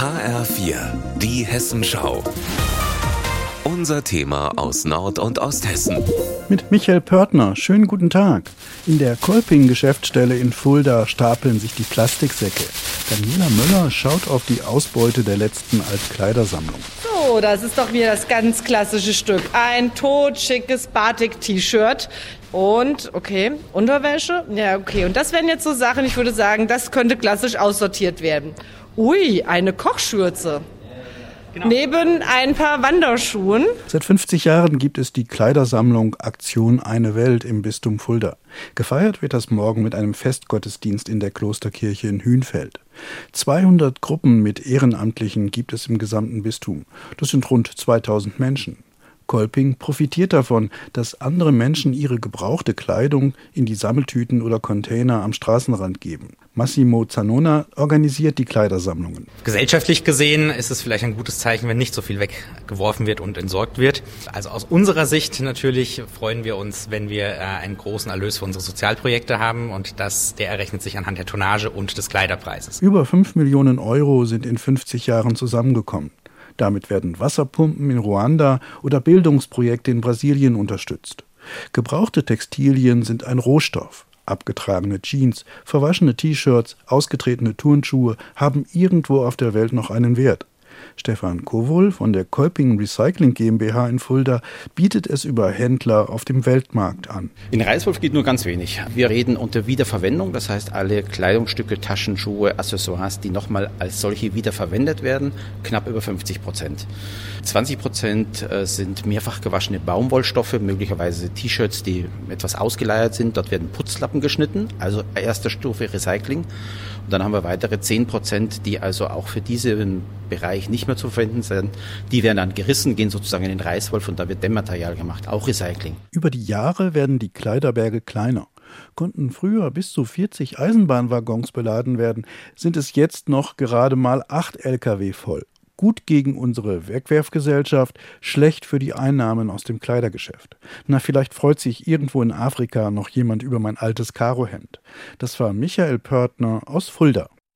HR4, die Hessenschau. Unser Thema aus Nord- und Osthessen. Mit Michael Pörtner. Schönen guten Tag. In der Kolping-Geschäftsstelle in Fulda stapeln sich die Plastiksäcke. Daniela Möller schaut auf die Ausbeute der letzten Altkleidersammlung. So, das ist doch wieder das ganz klassische Stück. Ein totschickes Batik-T-Shirt. Und, okay, Unterwäsche? Ja, okay. Und das wären jetzt so Sachen, ich würde sagen, das könnte klassisch aussortiert werden. Ui, eine Kochschürze. Genau. Neben ein paar Wanderschuhen. Seit 50 Jahren gibt es die Kleidersammlung Aktion Eine Welt im Bistum Fulda. Gefeiert wird das morgen mit einem Festgottesdienst in der Klosterkirche in Hünfeld. 200 Gruppen mit Ehrenamtlichen gibt es im gesamten Bistum. Das sind rund 2000 Menschen. Kolping profitiert davon, dass andere Menschen ihre gebrauchte Kleidung in die Sammeltüten oder Container am Straßenrand geben. Massimo Zanona organisiert die Kleidersammlungen. Gesellschaftlich gesehen ist es vielleicht ein gutes Zeichen, wenn nicht so viel weggeworfen wird und entsorgt wird. Also aus unserer Sicht natürlich freuen wir uns, wenn wir äh, einen großen Erlös für unsere Sozialprojekte haben und das, der errechnet sich anhand der Tonnage und des Kleiderpreises. Über 5 Millionen Euro sind in 50 Jahren zusammengekommen. Damit werden Wasserpumpen in Ruanda oder Bildungsprojekte in Brasilien unterstützt. Gebrauchte Textilien sind ein Rohstoff. Abgetragene Jeans, verwaschene T-Shirts, ausgetretene Turnschuhe haben irgendwo auf der Welt noch einen Wert. Stefan Kowol von der Kolping Recycling GmbH in Fulda bietet es über Händler auf dem Weltmarkt an. In Reiswolf geht nur ganz wenig. Wir reden unter Wiederverwendung, das heißt alle Kleidungsstücke, Taschen, Schuhe, Accessoires, die nochmal als solche wiederverwendet werden, knapp über 50 Prozent. 20 Prozent äh, sind mehrfach gewaschene Baumwollstoffe, möglicherweise T-Shirts, die etwas ausgeleiert sind. Dort werden Putzlappen geschnitten, also erste Stufe Recycling. Und dann haben wir weitere 10 Prozent, die also auch für diesen Bereich nicht mehr zu verwenden sind. Die werden dann gerissen, gehen sozusagen in den Reißwolf und da wird Dämmmaterial gemacht, auch Recycling. Über die Jahre werden die Kleiderberge kleiner. Konnten früher bis zu 40 Eisenbahnwaggons beladen werden, sind es jetzt noch gerade mal 8 Lkw voll. Gut gegen unsere Wegwerfgesellschaft, schlecht für die Einnahmen aus dem Kleidergeschäft. Na, vielleicht freut sich irgendwo in Afrika noch jemand über mein altes Karohemd. Das war Michael Pörtner aus Fulda.